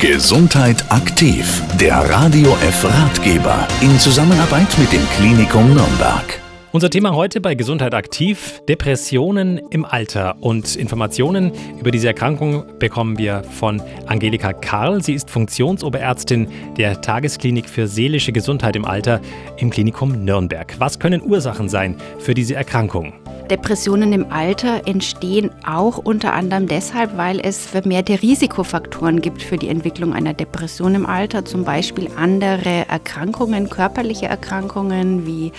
Gesundheit aktiv, der Radio F Ratgeber in Zusammenarbeit mit dem Klinikum Nürnberg. Unser Thema heute bei Gesundheit aktiv, Depressionen im Alter. Und Informationen über diese Erkrankung bekommen wir von Angelika Karl. Sie ist Funktionsoberärztin der Tagesklinik für seelische Gesundheit im Alter im Klinikum Nürnberg. Was können Ursachen sein für diese Erkrankung? Depressionen im Alter entstehen auch unter anderem deshalb, weil es vermehrte Risikofaktoren gibt für die Entwicklung einer Depression im Alter, zum Beispiel andere Erkrankungen, körperliche Erkrankungen wie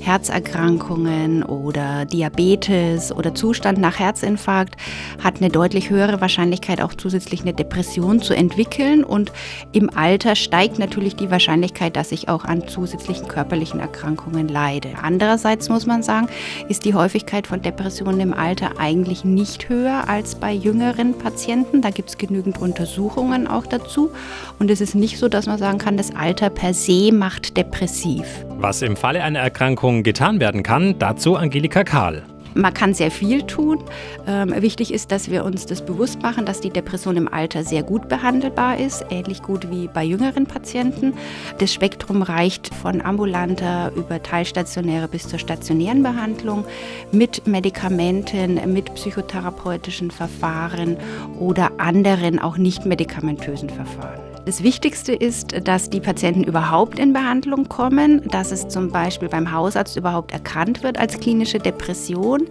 Herzerkrankungen oder Diabetes oder Zustand nach Herzinfarkt hat eine deutlich höhere Wahrscheinlichkeit auch zusätzlich eine Depression zu entwickeln und im Alter steigt natürlich die Wahrscheinlichkeit, dass ich auch an zusätzlichen körperlichen Erkrankungen leide. Andererseits muss man sagen, ist die Häufigkeit Häufigkeit von Depressionen im Alter eigentlich nicht höher als bei jüngeren Patienten. Da gibt es genügend Untersuchungen auch dazu. Und es ist nicht so, dass man sagen kann, das Alter per se macht depressiv. Was im Falle einer Erkrankung getan werden kann, dazu Angelika Kahl. Man kann sehr viel tun. Ähm, wichtig ist, dass wir uns das bewusst machen, dass die Depression im Alter sehr gut behandelbar ist, ähnlich gut wie bei jüngeren Patienten. Das Spektrum reicht von ambulanter über teilstationäre bis zur stationären Behandlung mit Medikamenten, mit psychotherapeutischen Verfahren oder anderen auch nicht medikamentösen Verfahren. Das Wichtigste ist, dass die Patienten überhaupt in Behandlung kommen, dass es zum Beispiel beim Hausarzt überhaupt erkannt wird als klinische Depression,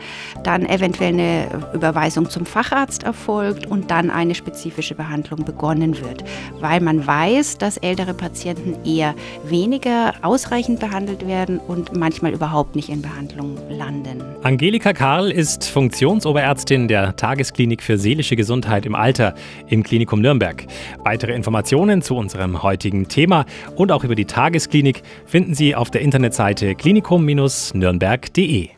dann eventuell eine Überweisung zum Facharzt erfolgt und dann eine spezifische Behandlung begonnen wird, weil man weiß, dass ältere Patienten eher weniger ausreichend behandelt werden und manchmal überhaupt nicht in Behandlung landen. Angelika Karl ist Funktionsoberärztin der Tagesklinik für seelische Gesundheit im Alter im Klinikum Nürnberg. Weitere Informationen Informationen zu unserem heutigen Thema und auch über die Tagesklinik finden Sie auf der Internetseite klinikum-nürnberg.de.